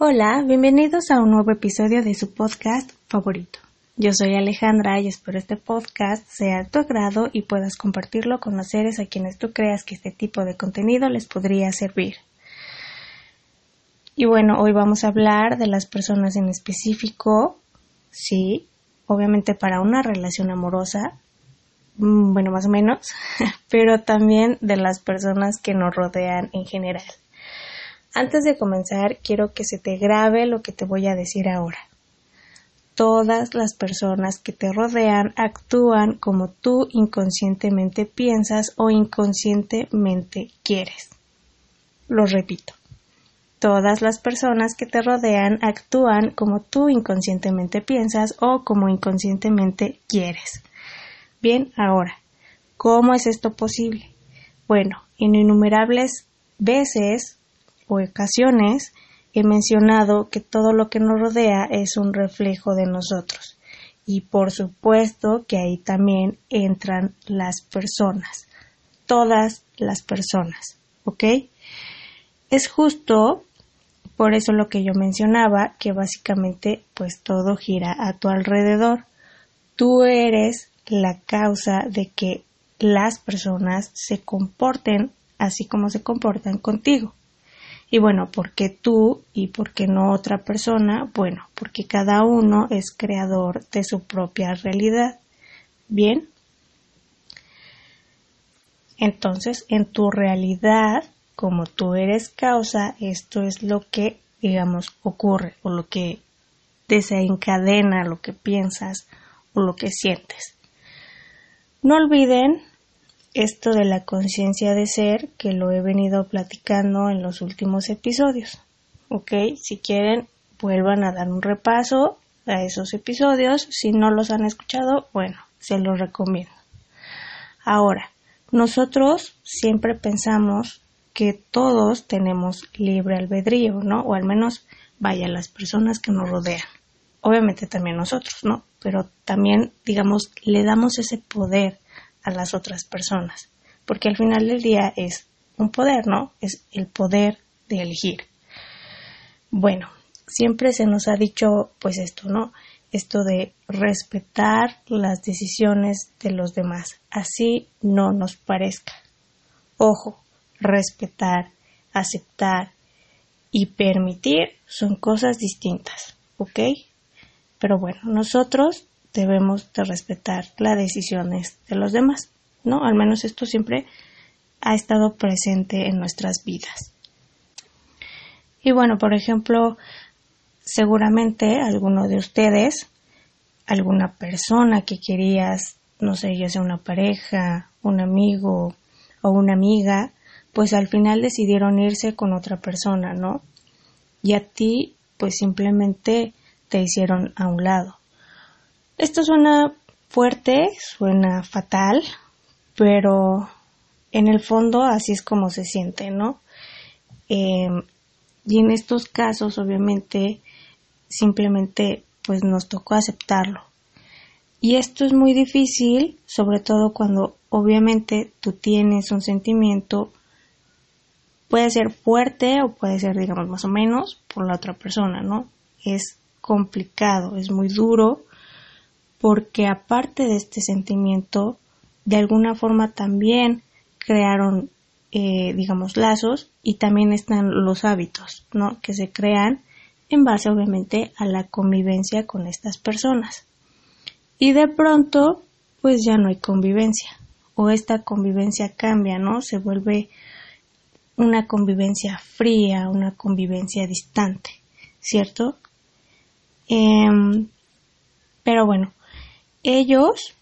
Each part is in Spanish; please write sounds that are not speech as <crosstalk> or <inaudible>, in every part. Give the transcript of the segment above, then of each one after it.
Hola, bienvenidos a un nuevo episodio de su podcast favorito. Yo soy Alejandra y espero este podcast sea de tu agrado y puedas compartirlo con los seres a quienes tú creas que este tipo de contenido les podría servir. Y bueno, hoy vamos a hablar de las personas en específico, sí, obviamente para una relación amorosa, mm, bueno, más o menos, <laughs> pero también de las personas que nos rodean en general. Antes de comenzar, quiero que se te grabe lo que te voy a decir ahora. Todas las personas que te rodean actúan como tú inconscientemente piensas o inconscientemente quieres. Lo repito. Todas las personas que te rodean actúan como tú inconscientemente piensas o como inconscientemente quieres. Bien, ahora, ¿cómo es esto posible? Bueno, en innumerables veces ocasiones he mencionado que todo lo que nos rodea es un reflejo de nosotros. Y por supuesto que ahí también entran las personas. Todas las personas. ¿Ok? Es justo por eso lo que yo mencionaba, que básicamente pues todo gira a tu alrededor. Tú eres la causa de que las personas se comporten así como se comportan contigo. Y bueno, ¿por qué tú y por qué no otra persona? Bueno, porque cada uno es creador de su propia realidad. Bien. Entonces, en tu realidad, como tú eres causa, esto es lo que, digamos, ocurre o lo que desencadena lo que piensas o lo que sientes. No olviden esto de la conciencia de ser que lo he venido platicando en los últimos episodios. ¿Ok? Si quieren, vuelvan a dar un repaso a esos episodios. Si no los han escuchado, bueno, se los recomiendo. Ahora, nosotros siempre pensamos que todos tenemos libre albedrío, ¿no? O al menos, vaya, las personas que nos rodean. Obviamente también nosotros, ¿no? Pero también, digamos, le damos ese poder a las otras personas, porque al final del día es un poder, ¿no? Es el poder de elegir. Bueno, siempre se nos ha dicho pues esto, ¿no? Esto de respetar las decisiones de los demás, así no nos parezca. Ojo, respetar, aceptar y permitir son cosas distintas, ¿ok? Pero bueno, nosotros debemos de respetar las decisiones de los demás, ¿no? Al menos esto siempre ha estado presente en nuestras vidas. Y bueno, por ejemplo, seguramente alguno de ustedes, alguna persona que querías, no sé, ya sea una pareja, un amigo o una amiga, pues al final decidieron irse con otra persona, ¿no? Y a ti, pues simplemente te hicieron a un lado. Esto suena fuerte, suena fatal, pero en el fondo así es como se siente, ¿no? Em, y en estos casos, obviamente, simplemente pues nos tocó aceptarlo. Y esto es muy difícil, sobre todo cuando obviamente tú tienes un sentimiento, puede ser fuerte o puede ser, digamos, más o menos por la otra persona, ¿no? Es complicado, es muy duro porque aparte de este sentimiento, de alguna forma también crearon, eh, digamos, lazos y también están los hábitos, ¿no? Que se crean en base, obviamente, a la convivencia con estas personas. Y de pronto, pues ya no hay convivencia, o esta convivencia cambia, ¿no? Se vuelve una convivencia fría, una convivencia distante, ¿cierto? Em, pero bueno, ellos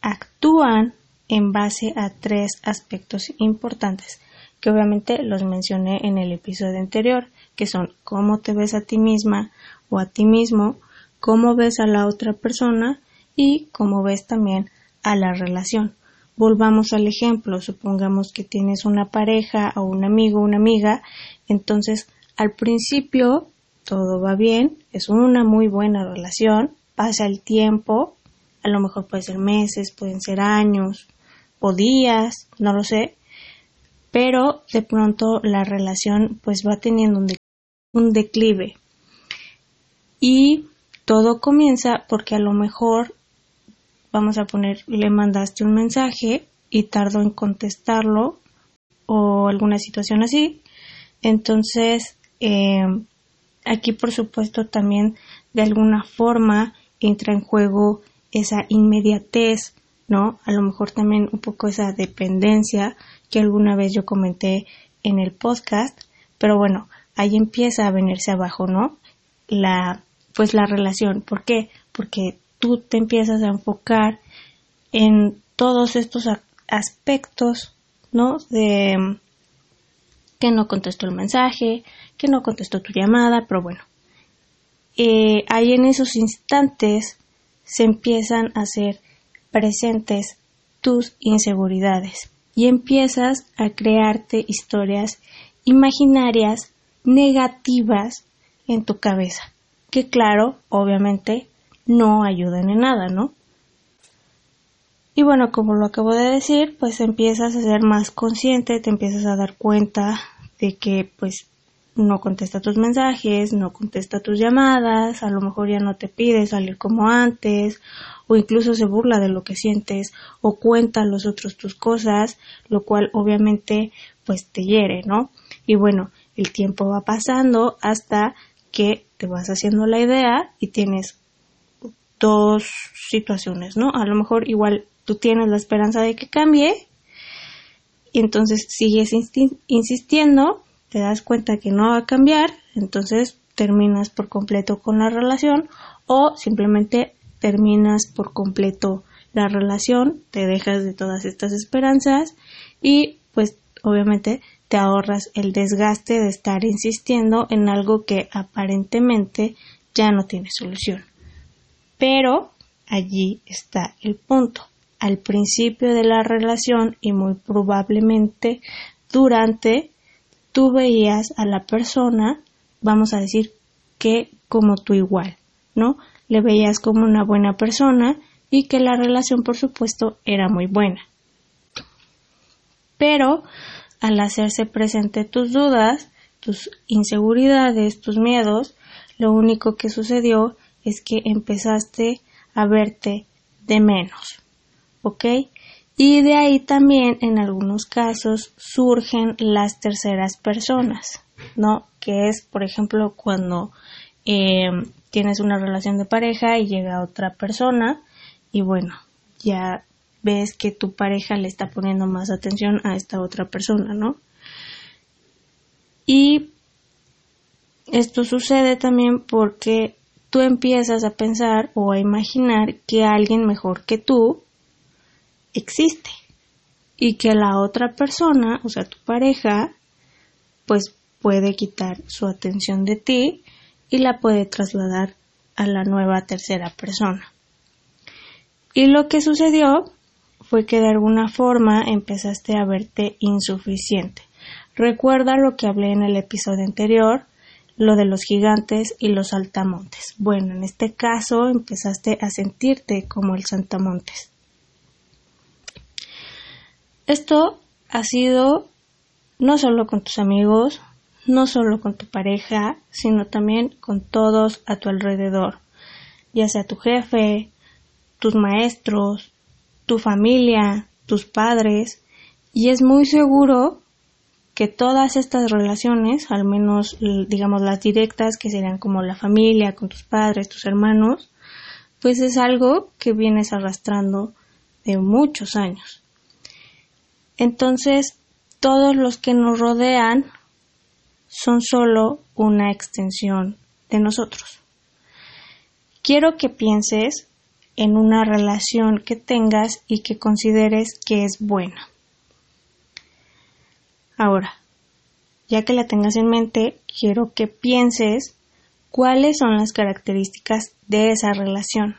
actúan en base a tres aspectos importantes que obviamente los mencioné en el episodio anterior, que son cómo te ves a ti misma o a ti mismo, cómo ves a la otra persona y cómo ves también a la relación. Volvamos al ejemplo, supongamos que tienes una pareja o un amigo una amiga, entonces al principio todo va bien, es una muy buena relación, pasa el tiempo, a lo mejor puede ser meses, pueden ser años o días, no lo sé, pero de pronto la relación pues va teniendo un, declive Y todo comienza porque a lo mejor, vamos a poner, le mandaste un mensaje y tardó en contestarlo o alguna situación así. Entonces, eh, aquí por supuesto también de alguna forma entra en juego esa inmediatez, ¿no? A lo mejor también un poco esa dependencia que alguna vez yo comenté en el podcast, pero bueno, ahí empieza a venirse abajo, ¿no? La, pues la relación. ¿Por qué? Porque tú te empiezas a enfocar en todos estos aspectos, ¿no? De que no contestó el mensaje, que no contestó tu llamada, pero bueno, eh, ahí en esos instantes se empiezan a hacer presentes tus inseguridades y empiezas a crearte historias imaginarias negativas en tu cabeza, que claro, obviamente no ayudan en nada, ¿no? Y bueno, como lo acabo de decir, pues empiezas a ser más consciente, te empiezas a dar cuenta de que pues no contesta tus mensajes, no contesta tus llamadas, a lo mejor ya no te pide salir como antes, o incluso se burla de lo que sientes, o cuenta a los otros tus cosas, lo cual obviamente pues te hiere, ¿no? Y bueno, el tiempo va pasando hasta que te vas haciendo la idea y tienes dos situaciones, ¿no? A lo mejor igual tú tienes la esperanza de que cambie y entonces sigues insistiendo, te das cuenta que no va a cambiar, entonces terminas por completo con la relación o simplemente terminas por completo la relación, te dejas de todas estas esperanzas y pues obviamente te ahorras el desgaste de estar insistiendo en algo que aparentemente ya no tiene solución. Pero allí está el punto al principio de la relación y muy probablemente durante tú veías a la persona, vamos a decir que como tú igual, ¿no? Le veías como una buena persona y que la relación por supuesto era muy buena. Pero al hacerse presente tus dudas, tus inseguridades, tus miedos, lo único que sucedió es que empezaste a verte de menos. ¿ok? Y de ahí también en algunos casos surgen las terceras personas, ¿no? Que es, por ejemplo, cuando eh, tienes una relación de pareja y llega otra persona y bueno, ya ves que tu pareja le está poniendo más atención a esta otra persona, ¿no? Y esto sucede también porque tú empiezas a pensar o a imaginar que alguien mejor que tú existe y que la otra persona, o sea, tu pareja, pues puede quitar su atención de ti y la puede trasladar a la nueva tercera persona. Y lo que sucedió fue que de alguna forma empezaste a verte insuficiente. Recuerda lo que hablé en el episodio anterior, lo de los gigantes y los saltamontes. Bueno, en este caso empezaste a sentirte como el saltamontes. Esto ha sido no solo con tus amigos, no solo con tu pareja, sino también con todos a tu alrededor, ya sea tu jefe, tus maestros, tu familia, tus padres, y es muy seguro que todas estas relaciones, al menos digamos las directas, que serían como la familia, con tus padres, tus hermanos, pues es algo que vienes arrastrando de muchos años. Entonces, todos los que nos rodean son solo una extensión de nosotros. Quiero que pienses en una relación que tengas y que consideres que es buena. Ahora, ya que la tengas en mente, quiero que pienses cuáles son las características de esa relación.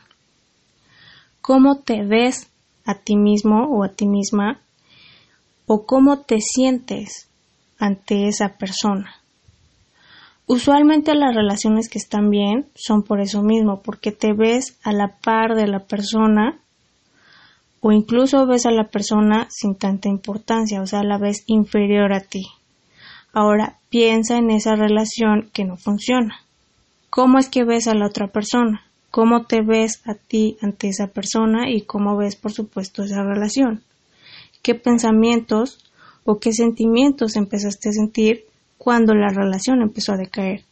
¿Cómo te ves a ti mismo o a ti misma o cómo te sientes ante esa persona. Usualmente las relaciones que están bien son por eso mismo, porque te ves a la par de la persona o incluso ves a la persona sin tanta importancia, o sea, la ves inferior a ti. Ahora piensa en esa relación que no funciona. cómo es que ves a la otra persona, cómo te ves a ti ante esa persona y cómo ves, por supuesto, esa relación. ¿Qué pensamientos o qué sentimientos empezaste a sentir cuando la relación empezó a decaer?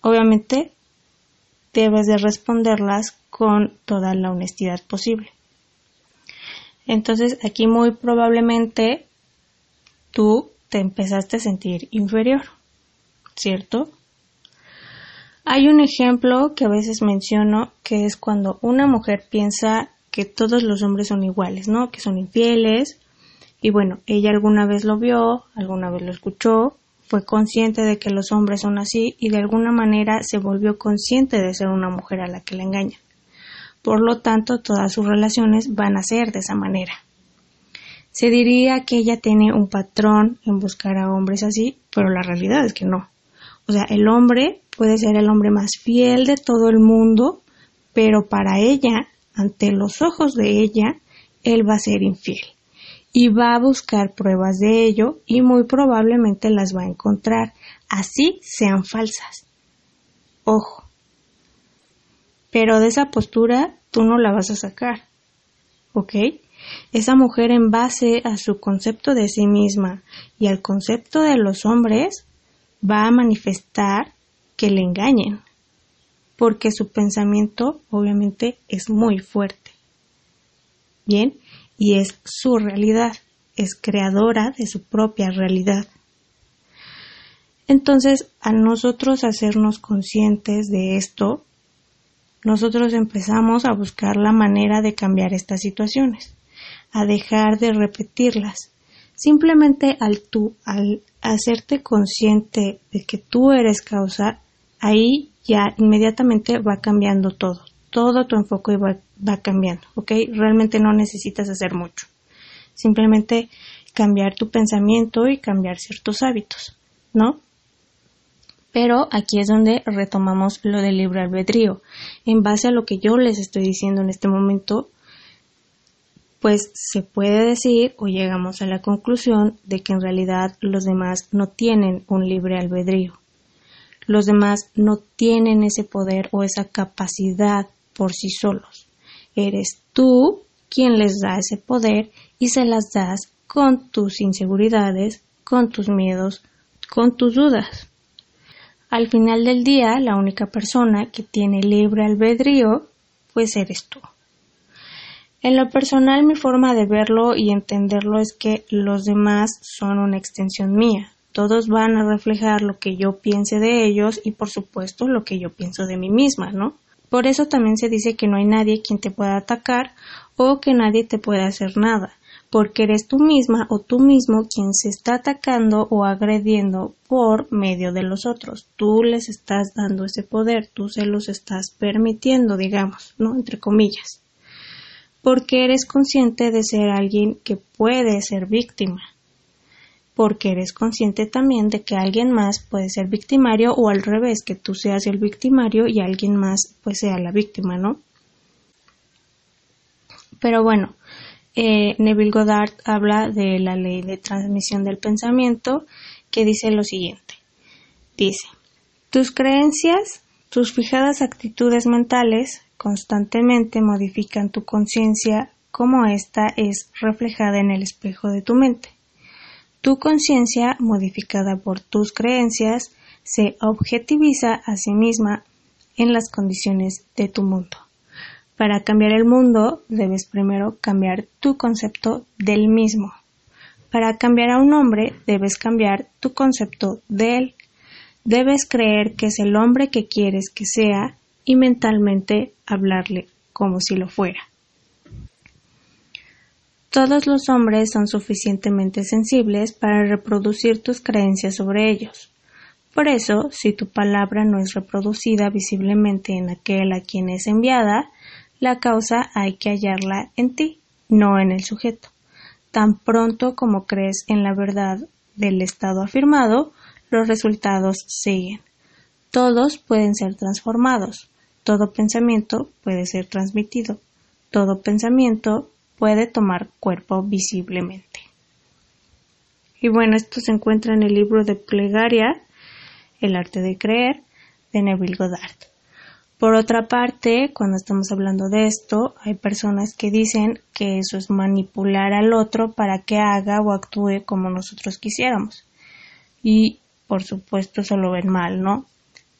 Obviamente, debes de responderlas con toda la honestidad posible. Entonces, aquí muy probablemente tú te empezaste a sentir inferior, ¿cierto? Hay un ejemplo que a veces menciono que es cuando una mujer piensa que todos los hombres son iguales, ¿no? Que son infieles. Y bueno, ella alguna vez lo vio, alguna vez lo escuchó, fue consciente de que los hombres son así y de alguna manera se volvió consciente de ser una mujer a la que le engaña. Por lo tanto, todas sus relaciones van a ser de esa manera. Se diría que ella tiene un patrón en buscar a hombres así, pero la realidad es que no. O sea, el hombre puede ser el hombre más fiel de todo el mundo, pero para ella, ante los ojos de ella, él va a ser infiel y va a buscar pruebas de ello y muy probablemente las va a encontrar, así sean falsas. Ojo. Pero de esa postura tú no la vas a sacar. ¿Ok? Esa mujer en base a su concepto de sí misma y al concepto de los hombres va a manifestar que le engañen, porque su pensamiento obviamente es muy fuerte. Bien, y es su realidad, es creadora de su propia realidad. Entonces, a nosotros hacernos conscientes de esto, nosotros empezamos a buscar la manera de cambiar estas situaciones, a dejar de repetirlas. Simplemente al tú, al hacerte consciente de que tú eres causa, ahí ya inmediatamente va cambiando todo. Todo tu enfoque va, va cambiando, ¿ok? Realmente no necesitas hacer mucho. Simplemente cambiar tu pensamiento y cambiar ciertos hábitos, ¿no? Pero aquí es donde retomamos lo del libre albedrío. En base a lo que yo les estoy diciendo en este momento, pues se puede decir o llegamos a la conclusión de que en realidad los demás no tienen un libre albedrío. Los demás no tienen ese poder o esa capacidad por sí solos. Eres tú quien les da ese poder y se las das con tus inseguridades, con tus miedos, con tus dudas. Al final del día, la única persona que tiene libre albedrío, pues eres tú. En lo personal, mi forma de verlo y entenderlo es que los demás son una extensión mía. Todos van a reflejar lo que yo piense de ellos y, por supuesto, lo que yo pienso de mí misma, ¿no? Por eso también se dice que no hay nadie quien te pueda atacar o que nadie te pueda hacer nada porque eres tú misma o tú mismo quien se está atacando o agrediendo por medio de los otros. Tú les estás dando ese poder, tú se los estás permitiendo, digamos, ¿no? Entre comillas. Porque eres consciente de ser alguien que puede ser víctima. Porque eres consciente también de que alguien más puede ser victimario o al revés, que tú seas el victimario y alguien más pues sea la víctima, ¿no? Pero bueno, eh, Neville Goddard habla de la ley de transmisión del pensamiento que dice lo siguiente. Dice, tus creencias, tus fijadas actitudes mentales constantemente modifican tu conciencia como ésta es reflejada en el espejo de tu mente. Tu conciencia, modificada por tus creencias, se objetiviza a sí misma en las condiciones de tu mundo. Para cambiar el mundo debes primero cambiar tu concepto del mismo. Para cambiar a un hombre debes cambiar tu concepto de él. Debes creer que es el hombre que quieres que sea y mentalmente hablarle como si lo fuera. Todos los hombres son suficientemente sensibles para reproducir tus creencias sobre ellos. Por eso, si tu palabra no es reproducida visiblemente en aquel a quien es enviada, la causa hay que hallarla en ti, no en el sujeto. Tan pronto como crees en la verdad del estado afirmado, los resultados siguen. Todos pueden ser transformados, todo pensamiento puede ser transmitido, todo pensamiento puede tomar cuerpo visiblemente. Y bueno, esto se encuentra en el libro de Plegaria, El arte de creer, de Neville Goddard. Por otra parte, cuando estamos hablando de esto, hay personas que dicen que eso es manipular al otro para que haga o actúe como nosotros quisiéramos. Y, por supuesto, eso lo ven mal, ¿no?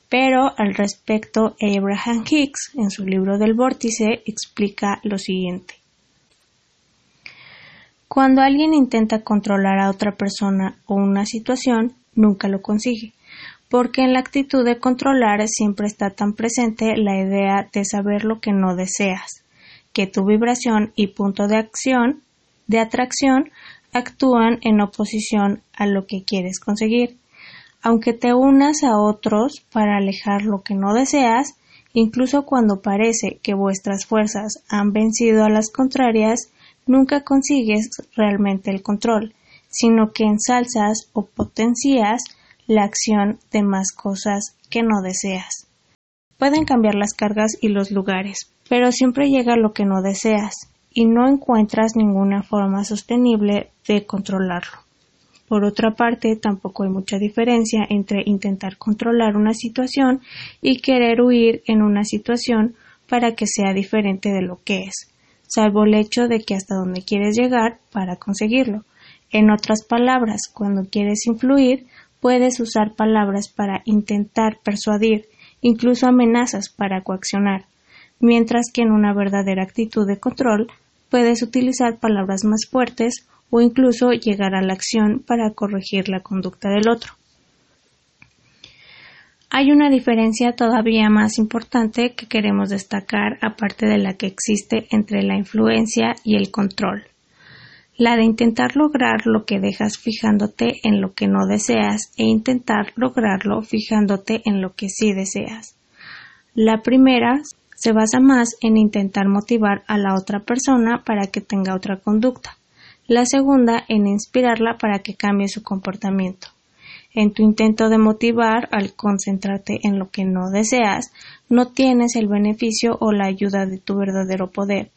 Pero al respecto, Abraham Hicks, en su libro del vórtice, explica lo siguiente. Cuando alguien intenta controlar a otra persona o una situación, nunca lo consigue porque en la actitud de controlar siempre está tan presente la idea de saber lo que no deseas, que tu vibración y punto de acción, de atracción, actúan en oposición a lo que quieres conseguir. Aunque te unas a otros para alejar lo que no deseas, incluso cuando parece que vuestras fuerzas han vencido a las contrarias, nunca consigues realmente el control, sino que ensalzas o potencias la acción de más cosas que no deseas. Pueden cambiar las cargas y los lugares, pero siempre llega lo que no deseas y no encuentras ninguna forma sostenible de controlarlo. Por otra parte, tampoco hay mucha diferencia entre intentar controlar una situación y querer huir en una situación para que sea diferente de lo que es, salvo el hecho de que hasta donde quieres llegar para conseguirlo. En otras palabras, cuando quieres influir, Puedes usar palabras para intentar persuadir, incluso amenazas para coaccionar, mientras que en una verdadera actitud de control puedes utilizar palabras más fuertes o incluso llegar a la acción para corregir la conducta del otro. Hay una diferencia todavía más importante que queremos destacar aparte de la que existe entre la influencia y el control la de intentar lograr lo que dejas fijándote en lo que no deseas e intentar lograrlo fijándote en lo que sí deseas. La primera se basa más en intentar motivar a la otra persona para que tenga otra conducta. La segunda en inspirarla para que cambie su comportamiento. En tu intento de motivar, al concentrarte en lo que no deseas, no tienes el beneficio o la ayuda de tu verdadero poder,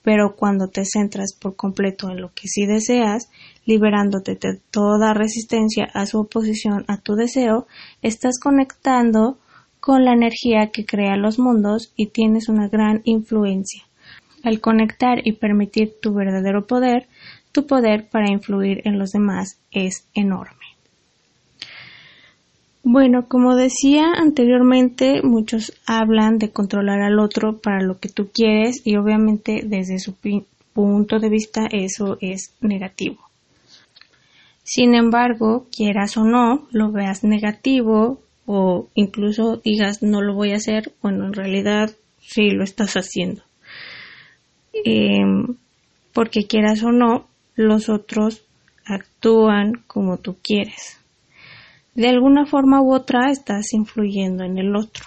pero cuando te centras por completo en lo que sí deseas, liberándote de toda resistencia a su oposición a tu deseo, estás conectando con la energía que crea los mundos y tienes una gran influencia. Al conectar y permitir tu verdadero poder, tu poder para influir en los demás es enorme. Bueno, como decía anteriormente, muchos hablan de controlar al otro para lo que tú quieres y obviamente desde su punto de vista eso es negativo. Sin embargo, quieras o no, lo veas negativo o incluso digas no lo voy a hacer, bueno, en realidad sí lo estás haciendo. Em, porque quieras o no, los otros actúan como tú quieres de alguna forma u otra estás influyendo en el otro.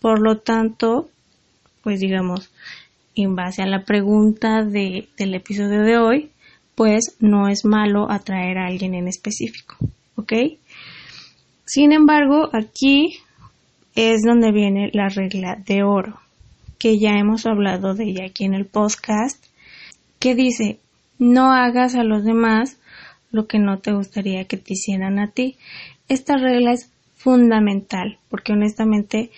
Por lo tanto, pues digamos, en base a la pregunta de, del episodio de hoy, pues no es malo atraer a alguien en específico, ¿ok? Sin embargo, aquí es donde viene la regla de oro, que ya hemos hablado de ella aquí en el podcast, que dice, no hagas a los demás lo que no te gustaría que te hicieran a ti. Esta regla es fundamental porque honestamente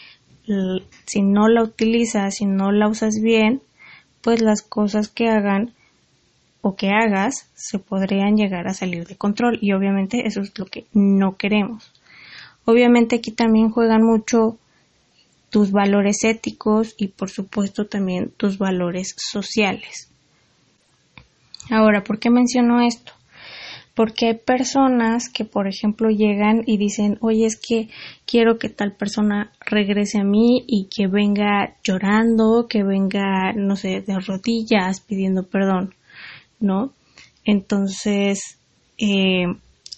si no la utilizas, si no la usas bien, pues las cosas que hagan o que hagas se podrían llegar a salir de control y obviamente eso es lo que no queremos. Obviamente aquí también juegan mucho tus valores éticos y por supuesto también tus valores sociales. Ahora, ¿por qué menciono esto? Porque hay personas que, por ejemplo, llegan y dicen, oye, es que quiero que tal persona regrese a mí y que venga llorando, que venga, no sé, de rodillas pidiendo perdón, ¿no? Entonces, eh,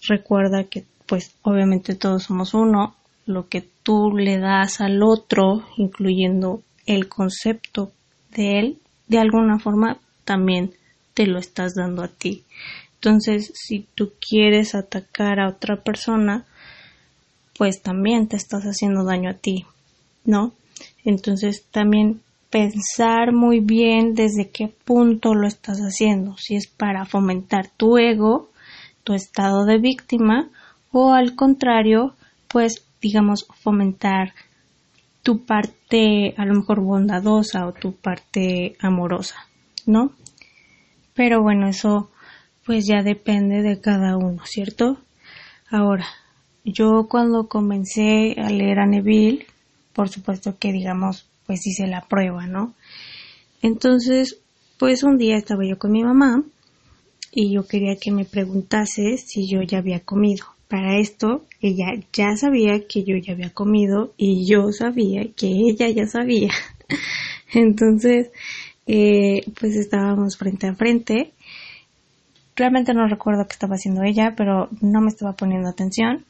recuerda que, pues, obviamente todos somos uno, lo que tú le das al otro, incluyendo el concepto de él, de alguna forma también te lo estás dando a ti. Entonces, si tú quieres atacar a otra persona, pues también te estás haciendo daño a ti, ¿no? Entonces, también pensar muy bien desde qué punto lo estás haciendo, si es para fomentar tu ego, tu estado de víctima, o al contrario, pues digamos, fomentar tu parte a lo mejor bondadosa o tu parte amorosa, ¿no? Pero bueno, eso pues ya depende de cada uno, ¿cierto? Ahora, yo cuando comencé a leer a Neville, por supuesto que digamos, pues hice la prueba, ¿no? Entonces, pues un día estaba yo con mi mamá y yo quería que me preguntase si yo ya había comido. Para esto, ella ya sabía que yo ya había comido y yo sabía que ella ya sabía. <laughs> Entonces, eh, pues estábamos frente a frente. Realmente no recuerdo qué estaba haciendo ella, pero no me estaba poniendo atención.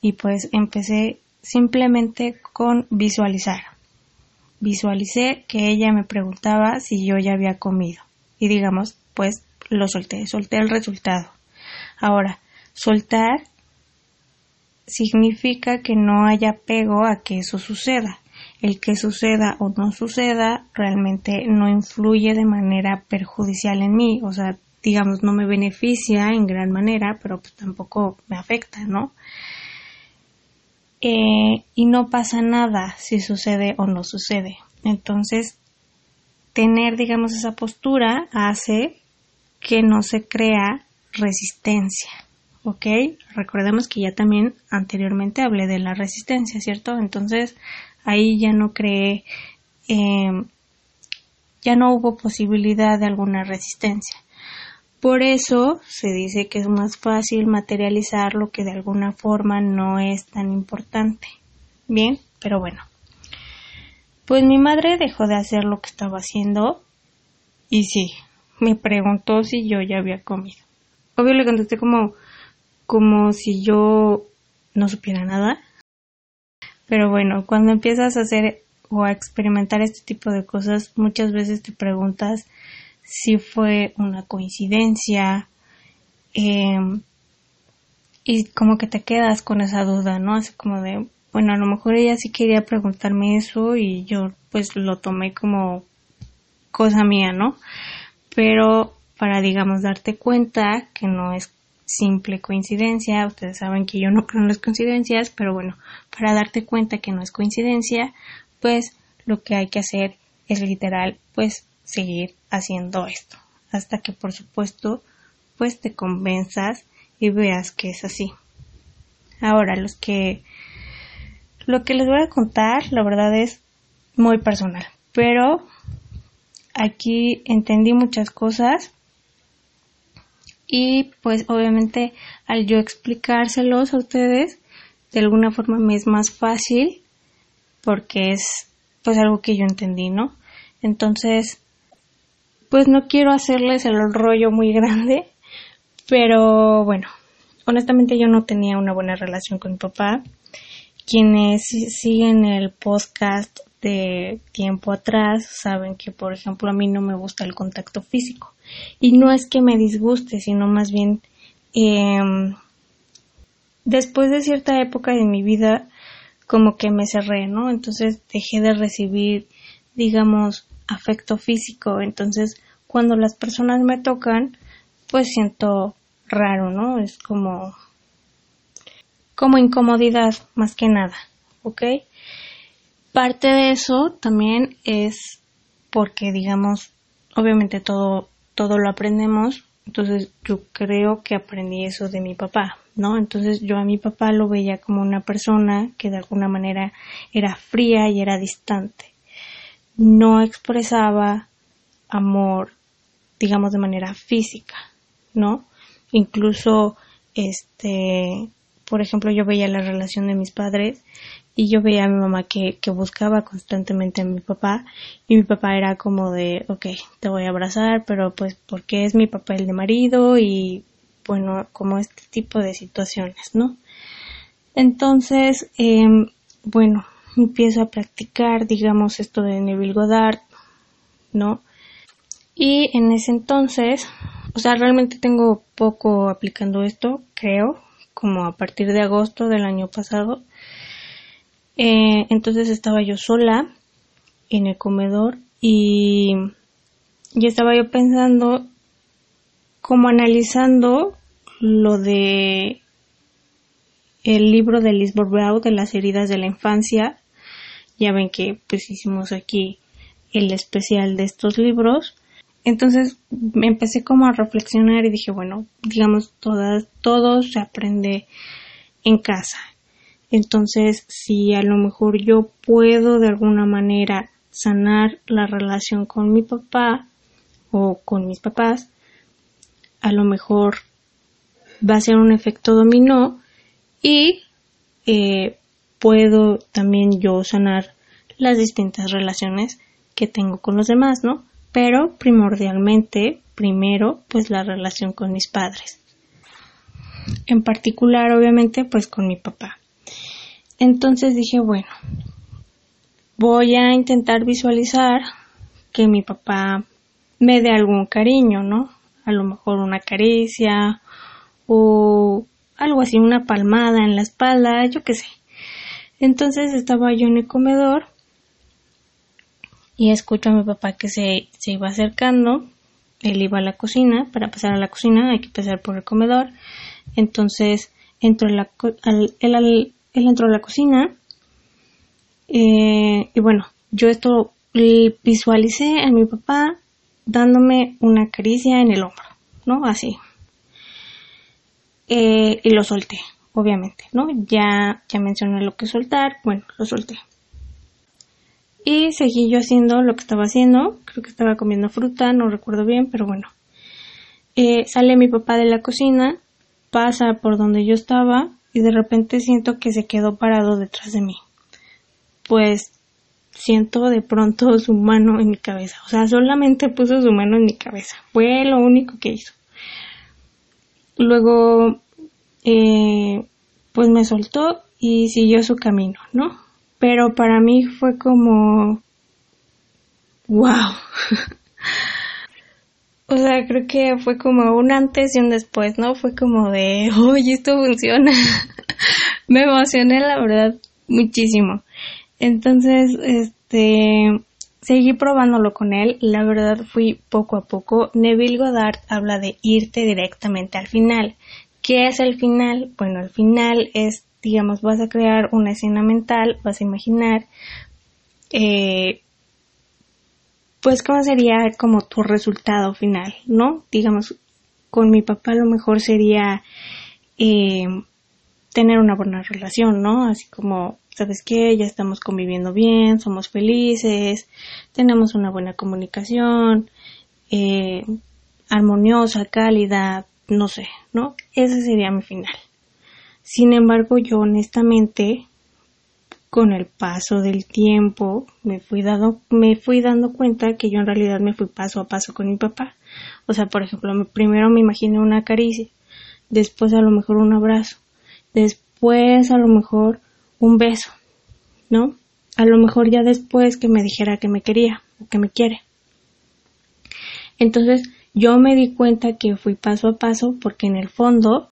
Y pues empecé simplemente con visualizar. Visualicé que ella me preguntaba si yo ya había comido. Y digamos, pues lo solté, solté el resultado. Ahora, soltar significa que no haya apego a que eso suceda. El que suceda o no suceda realmente no influye de manera perjudicial en mí, o sea, digamos, no me beneficia en gran manera, pero pues tampoco me afecta, ¿no? Eh, y no pasa nada si sucede o no sucede. Entonces, tener, digamos, esa postura hace que no se crea resistencia. ¿ok? Recordemos que ya también anteriormente hablé de la resistencia, ¿cierto? Entonces ahí ya no creé, em, ya no hubo posibilidad de alguna resistencia. Por eso se dice que es más fácil materializar lo que de alguna forma no es tan importante. Bien, pero bueno. Pues mi madre dejó de hacer lo que estaba haciendo y sí, me preguntó si yo ya había comido. Obvio le contesté como, como si yo no supiera nada. Pero bueno, cuando empiezas a hacer o a experimentar este tipo de cosas, muchas veces te preguntas si fue una coincidencia em, y como que te quedas con esa duda, ¿no? Así como de, bueno, a lo mejor ella sí quería preguntarme eso y yo pues lo tomé como cosa mía, ¿no? Pero para, digamos, darte cuenta que no es simple coincidencia. Ustedes saben que yo no creo en las coincidencias, pero bueno, para darte cuenta que no es coincidencia, pues lo que hay que hacer es literal, pues seguir haciendo esto. Hasta que por supuesto, pues te convenzas y veas que es así. Ahora, los que lo que les voy a contar, la verdad es muy personal, pero aquí entendí muchas cosas y pues obviamente al yo explicárselos a ustedes de alguna forma me es más fácil porque es pues algo que yo entendí, ¿no? Entonces, pues no quiero hacerles el rollo muy grande, pero bueno, honestamente yo no tenía una buena relación con mi papá. Quienes siguen el podcast de tiempo atrás saben que, por ejemplo, a mí no me gusta el contacto físico. Y no es que me disguste, sino más bien em, después de cierta época de mi vida como que me cerré, ¿no? Entonces dejé de recibir, digamos, afecto físico. Entonces cuando las personas me tocan, pues siento raro, ¿no? Es como como incomodidad más que nada, ¿ok? Parte de eso también es porque, digamos, obviamente todo todo lo aprendemos, entonces yo creo que aprendí eso de mi papá, ¿no? Entonces yo a mi papá lo veía como una persona que de alguna manera era fría y era distante. No expresaba amor, digamos, de manera física, ¿no? Incluso, este, por ejemplo, yo veía la relación de mis padres y yo veía a mi mamá que, buscaba constantemente a mi papá y mi papá era como de, ok, te voy a abrazar, pero pues porque es mi papel de marido y bueno, como este tipo de situaciones, ¿no? Entonces, eh, bueno, empiezo a practicar, digamos, esto de Neville Goddard, ¿no? Y en ese entonces, o sea, realmente tengo poco aplicando esto, creo, como a partir de agosto del año pasado, eh, entonces estaba yo sola en el comedor y, estaba yo pensando, como analizando lo de el libro de Liz Bourbeau de las heridas de la infancia. Ya ven que pues hicimos aquí el especial de estos libros. Entonces me empecé como a reflexionar y dije, bueno, digamos, todas, todo se aprende en casa. Entonces, si a lo mejor yo puedo de alguna manera sanar la relación con mi papá o con mis papás, a lo mejor va a ser un efecto dominó y eh, puedo también yo sanar las distintas relaciones que tengo con los demás, ¿no? Pero primordialmente, primero, pues la relación con mis padres. En particular, obviamente, pues con mi papá. Entonces dije, bueno, voy a intentar visualizar que mi papá me dé algún cariño, ¿no? A lo mejor una caricia o algo así, una palmada en la espalda, yo qué sé. Entonces estaba yo en el comedor y escucho a mi papá que se, se iba acercando. Él iba a la cocina, para pasar a la cocina hay que pasar por el comedor. Entonces entro la, al, él, él entró a la cocina eh, y bueno, yo esto visualicé a mi papá dándome una caricia en el hombro, ¿no? Así. Eh, y lo solté, obviamente, ¿no? Ya, ya mencioné lo que soltar, bueno, lo solté. Y seguí yo haciendo lo que estaba haciendo, creo que estaba comiendo fruta, no recuerdo bien, pero bueno. Eh, sale mi papá de la cocina, pasa por donde yo estaba y de repente siento que se quedó parado detrás de mí. Pues siento de pronto <laughs> su mano en mi cabeza. O sea, solamente puso su mano en mi cabeza. Fue lo único que hizo. Luego, eh, pues me soltó y siguió su camino, ¿no? Pero para mí fue como, wow. <laughs> o sea, creo que fue como un antes y un después, ¿no? Fue como de, <laughs> oye, esto funciona. <laughs> me emocioné, la verdad, muchísimo. Entonces, este, seguí probándolo con él. La verdad fui poco a poco. Neville Goddard habla de irte directamente al final. ¿Qué es el final? Bueno, el final es, digamos, vas a crear una escena mental, vas a imaginar, eh, pues cómo sería como tu resultado final, ¿no? Digamos, con mi papá lo mejor sería eh, tener una buena relación, ¿no? Así como ¿sabes qué? Ya estamos conviviendo bien, somos felices, tenemos una buena comunicación, eh, armoniosa, cálida, no sé, ¿no? Ese sería mi final. Sin embargo, yo honestamente, con el paso del tiempo, me fui, dado, me fui dando cuenta que yo en realidad me fui paso a paso con mi papá. O sea, por ejemplo, primero me imaginé una caricia, después a lo mejor un abrazo, después a lo mejor un beso, ¿no? A lo mejor ya después que me dijera que me quería o que me quiere. Entonces yo me di cuenta que fui paso a paso porque en el fondo,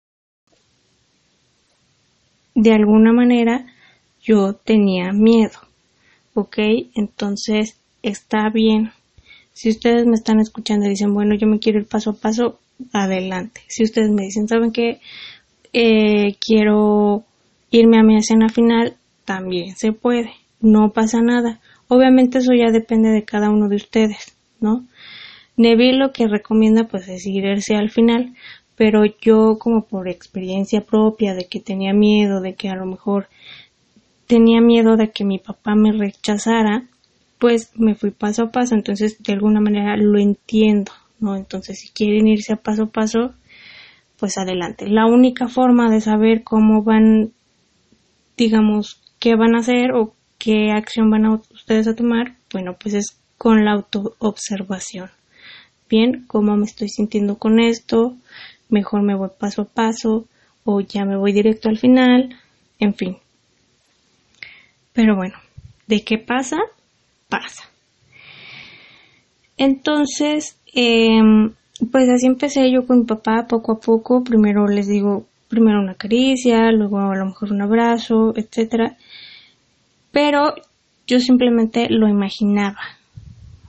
de alguna manera, yo tenía miedo. ¿Ok? Entonces está bien. Si ustedes me están escuchando y dicen, bueno, yo me quiero ir paso a paso, adelante. Si ustedes me dicen, ¿saben qué? Eh, quiero irme a mi escena final, también se puede, no pasa nada. Obviamente eso ya depende de cada uno de ustedes, ¿no? Neville lo que recomienda pues es irse al final, pero yo como por experiencia propia de que tenía miedo, de que a lo mejor tenía miedo de que mi papá me rechazara, pues me fui paso a paso, entonces de alguna manera lo entiendo, ¿no? Entonces si quieren irse a paso a paso, pues adelante. La única forma de saber cómo van digamos, qué van a hacer o qué acción van a ustedes a tomar, bueno, pues es con la autoobservación. Bien, cómo me estoy sintiendo con esto, mejor me voy paso a paso o ya me voy directo al final, en fin. Pero bueno, ¿de qué pasa? Pasa. Entonces, em, pues así empecé yo con mi papá poco a poco. Primero les digo, primero una caricia, luego a lo mejor un abrazo, etcétera. Pero yo simplemente lo imaginaba.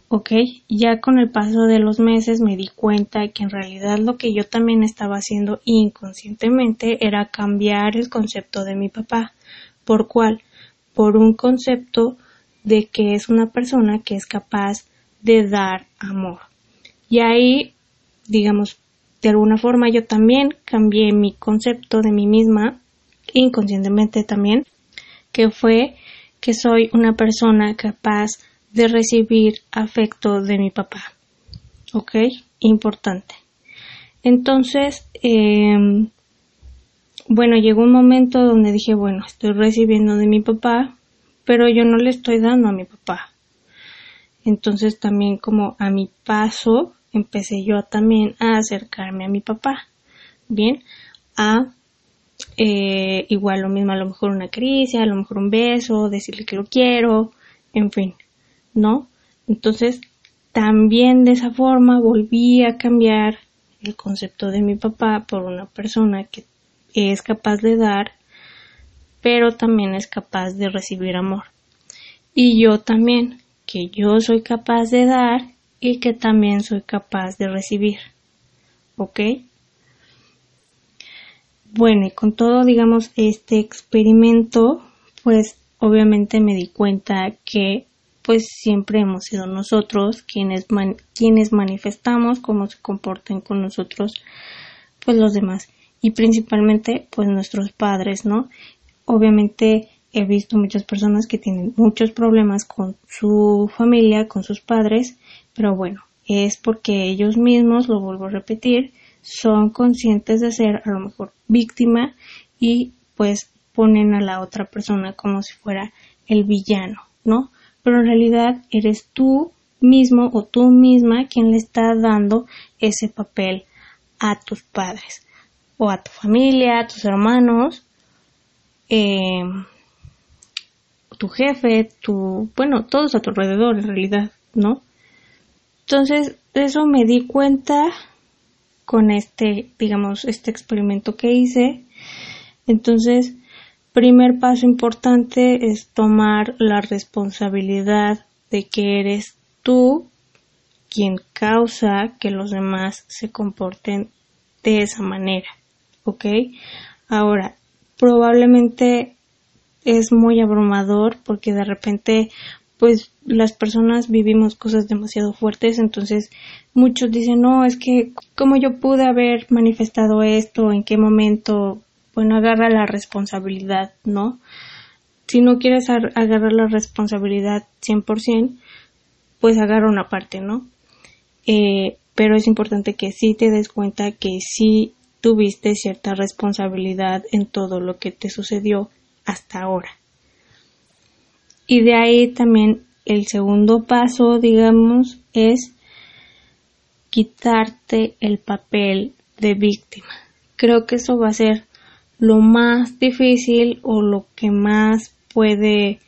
Ok, ya con el paso de los meses me di cuenta que en realidad lo que yo también estaba haciendo inconscientemente era cambiar el concepto de mi papá. ¿Por cuál? Por un concepto de que es una persona que es capaz de dar amor. Y ahí, digamos, de alguna forma yo también cambié mi concepto de mí misma, inconscientemente también, que fue que soy una persona capaz de recibir afecto de mi papá. ¿Ok? Importante. Entonces, em, bueno, llegó un momento donde dije, bueno, estoy recibiendo de mi papá, pero yo no le estoy dando a mi papá. Entonces también como a mi paso empecé yo también a acercarme a mi papá. Bien, a eh, igual lo mismo, a lo mejor una caricia, a lo mejor un beso, decirle que lo quiero, en fin, ¿no? Entonces, también de esa forma volví a cambiar el concepto de mi papá por una persona que es capaz de dar, pero también es capaz de recibir amor. Y yo también, que yo soy capaz de dar y que también soy capaz de recibir. ¿Ok? Bueno, y con todo, digamos, este experimento, pues obviamente me di cuenta que pues siempre hemos sido nosotros quienes, quienes manifestamos cómo se comportan con nosotros pues los demás y principalmente pues nuestros padres, ¿no? Obviamente he visto muchas personas que tienen muchos problemas con su familia, con sus padres, pero bueno, es porque ellos mismos, lo vuelvo a repetir, son conscientes de ser a lo mejor víctima y pues ponen a la otra persona como si fuera el villano, ¿no? Pero en realidad eres tú mismo o tú misma quien le está dando ese papel a tus padres o a tu familia, a tus hermanos, eh, tu jefe, tu, bueno, todos a tu alrededor en realidad, ¿no? Entonces, eso me di cuenta con este, digamos, este experimento que hice. Entonces, primer paso importante es tomar la responsabilidad de que eres tú quien causa que los demás se comporten de esa manera. ¿Ok? Ahora, probablemente es muy abrumador porque de repente pues las personas vivimos cosas demasiado fuertes, entonces muchos dicen, no, es que cómo yo pude haber manifestado esto, en qué momento, bueno, agarra la responsabilidad, ¿no? Si no quieres agarrar la responsabilidad 100%, pues agarra una parte, ¿no? Eh, pero es importante que sí te des cuenta que sí tuviste cierta responsabilidad en todo lo que te sucedió hasta ahora. Y de ahí también el segundo paso, digamos, es quitarte el papel de víctima. Creo que eso va a ser lo más difícil o lo que más puede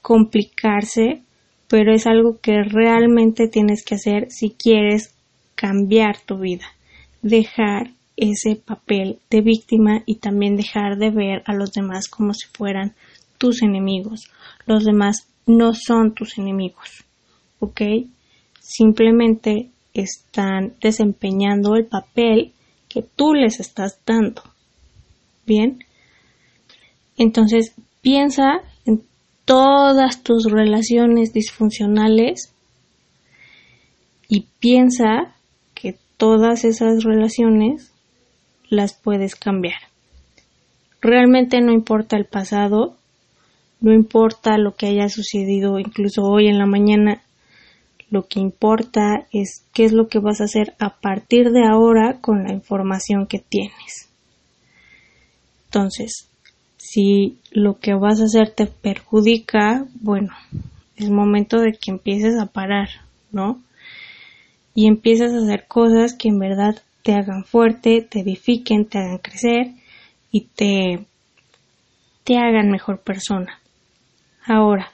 complicarse, pero es algo que realmente tienes que hacer si quieres cambiar tu vida. Dejar ese papel de víctima y también dejar de ver a los demás como si fueran tus enemigos. Los demás no son tus enemigos, ¿ok? Simplemente están desempeñando el papel que tú les estás dando. Entonces, piensa en todas tus relaciones disfuncionales y piensa que todas esas relaciones las puedes cambiar. Realmente no importa el pasado, no importa lo que haya sucedido incluso hoy en la mañana, lo que importa es qué es lo que vas a hacer a partir de ahora con la información que tienes. Entonces, si lo que vas a hacer te perjudica, bueno, es momento de que empieces a parar, ¿no? Y empieces a hacer cosas que en verdad te hagan fuerte, te edifiquen, te hagan crecer y te, te hagan mejor persona. Ahora,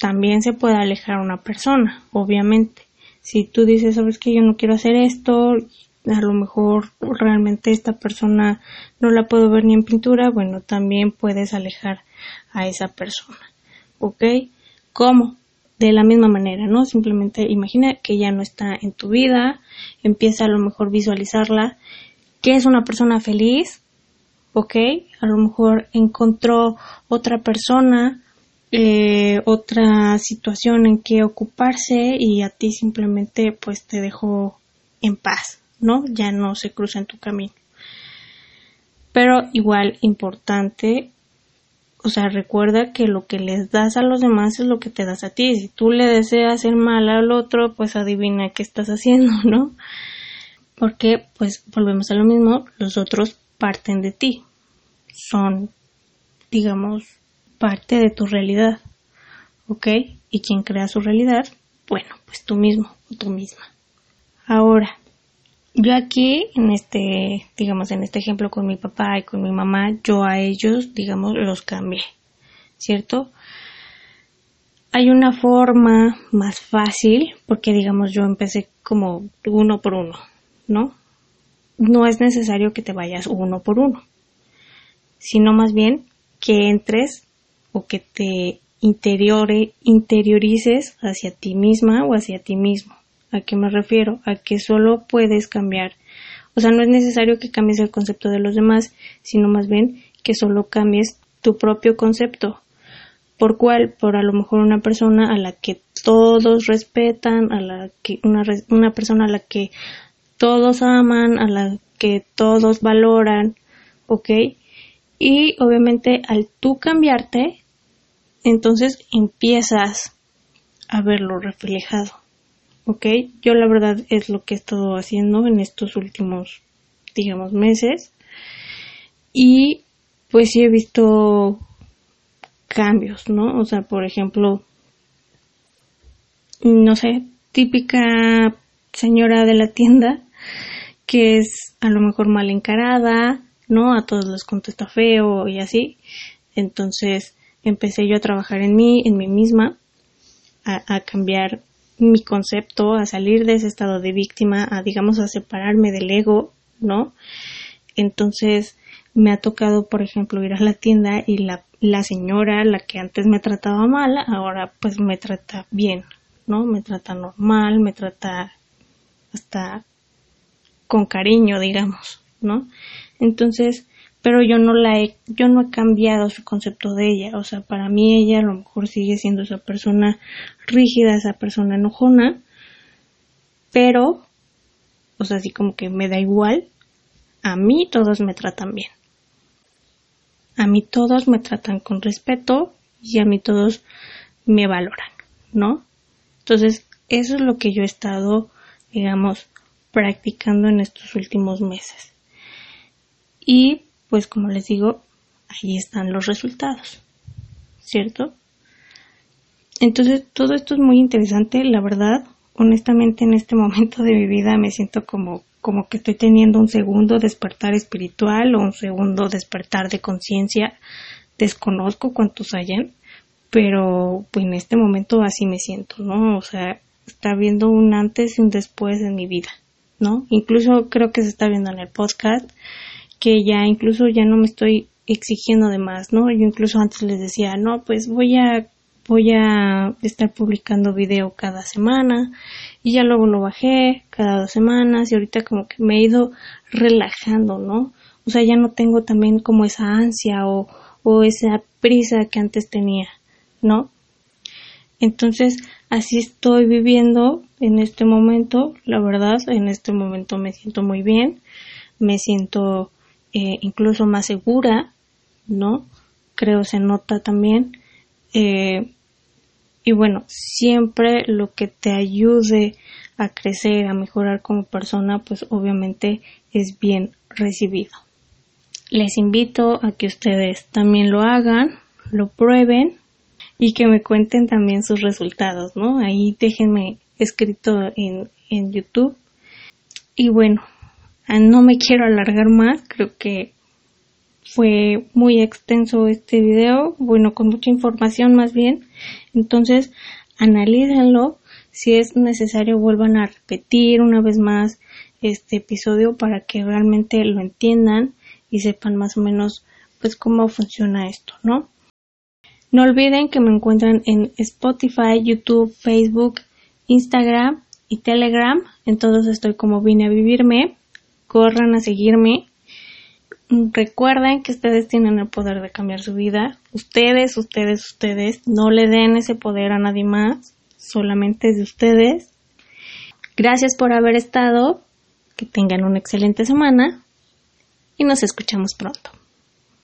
también se puede alejar una persona, obviamente. Si tú dices, sabes que yo no quiero hacer esto, a lo mejor realmente esta persona no la puedo ver ni en pintura, bueno, también puedes alejar a esa persona. ¿Ok? ¿Cómo? de la misma manera, ¿no? Simplemente imagina que ya no está en tu vida, empieza a lo mejor visualizarla, que es una persona feliz, ¿ok? A lo mejor encontró otra persona, eh, otra situación en que ocuparse y a ti simplemente pues te dejó en paz, ¿no? Ya no se cruza en tu camino. Pero igual importante o sea, recuerda que lo que les das a los demás es lo que te das a ti. Si tú le deseas el mal al otro, pues adivina qué estás haciendo, <laughs> ¿no? Porque, pues, volvemos a lo mismo, los otros parten de ti. Son, digamos, parte de tu realidad. ¿Ok? ¿Y quién crea su realidad? Bueno, pues tú mismo o tú misma. Ahora, yo aquí, en este, digamos, en este ejemplo con mi papá y con mi mamá, yo a ellos, digamos, los cambié, ¿cierto? Hay una forma más fácil, porque digamos, yo empecé como uno por uno, ¿no? No es necesario que te vayas uno por uno, sino más bien que entres o que te interiore, interiorices hacia ti misma o hacia ti mismo. ¿A qué me refiero? A que solo puedes cambiar. O sea, no es necesario que cambies el concepto de los demás, sino más bien que solo cambies tu propio concepto. ¿Por cuál? Por a lo mejor una persona a la que todos respetan, a la que una, una persona a la que todos aman, a la que todos valoran, ¿ok? Y obviamente al tú cambiarte, entonces empiezas a verlo reflejado. ¿Ok? Yo la verdad es lo que he estado haciendo en estos últimos, digamos, meses. Y pues sí he visto cambios, ¿no? O sea, por ejemplo, no sé, típica señora de la tienda que es a lo mejor mal encarada, ¿no? A todos les contesta feo y así. Entonces empecé yo a trabajar en mí, en mí misma, a, a cambiar mi concepto, a salir de ese estado de víctima, a digamos a separarme del ego, ¿no? Entonces me ha tocado, por ejemplo, ir a la tienda y la, la señora, la que antes me trataba mal, ahora pues me trata bien, ¿no? Me trata normal, me trata hasta con cariño, digamos, ¿no? Entonces, pero yo no la he, yo no he cambiado su concepto de ella, o sea, para mí ella a lo mejor sigue siendo esa persona rígida, esa persona enojona, pero, o sea, así como que me da igual, a mí todos me tratan bien. A mí todos me tratan con respeto y a mí todos me valoran, ¿no? Entonces, eso es lo que yo he estado, digamos, practicando en estos últimos meses. Y pues como les digo, ahí están los resultados, ¿cierto? Entonces, todo esto es muy interesante, la verdad, honestamente en este <laughs> momento de mi vida me siento como como que estoy teniendo un segundo despertar espiritual o un segundo despertar de conciencia. Desconozco cuántos hayan, pero pues en este momento así me siento, ¿no? O sea, está viendo un antes y un después en mi vida, ¿no? Incluso creo que se está viendo en el podcast que ya incluso ya no me estoy exigiendo de más, ¿no? Yo incluso antes les decía, no, pues voy a voy a estar publicando video cada semana y ya luego lo bajé cada dos semanas y ahorita como que me he ido relajando, ¿no? O sea, ya no tengo también como esa ansia o, o esa prisa que antes tenía, ¿no? Entonces, así estoy viviendo en este momento, la verdad, en este momento me siento muy bien, me siento eh, incluso más segura, ¿no? Creo se nota también. Eh, y bueno, siempre lo que te ayude a crecer, a mejorar como persona, pues obviamente es bien recibido. Les invito a que ustedes también lo hagan, lo prueben y que me cuenten también sus resultados, ¿no? Ahí déjenme escrito en, en YouTube. Y bueno, no me quiero alargar más, creo que fue muy extenso este video, bueno, con mucha información más bien. Entonces, analícenlo. Si es necesario, vuelvan a repetir una vez más este episodio para que realmente lo entiendan y sepan más o menos pues cómo funciona esto, ¿no? No olviden que me encuentran en Spotify, YouTube, Facebook, Instagram y Telegram. En todos estoy como vine a vivirme. Corran a seguirme. Recuerden que ustedes tienen el poder de cambiar su vida. Ustedes, ustedes, ustedes. No le den ese poder a nadie más. Solamente es de ustedes. Gracias por haber estado. Que tengan una excelente semana. Y nos escuchamos pronto.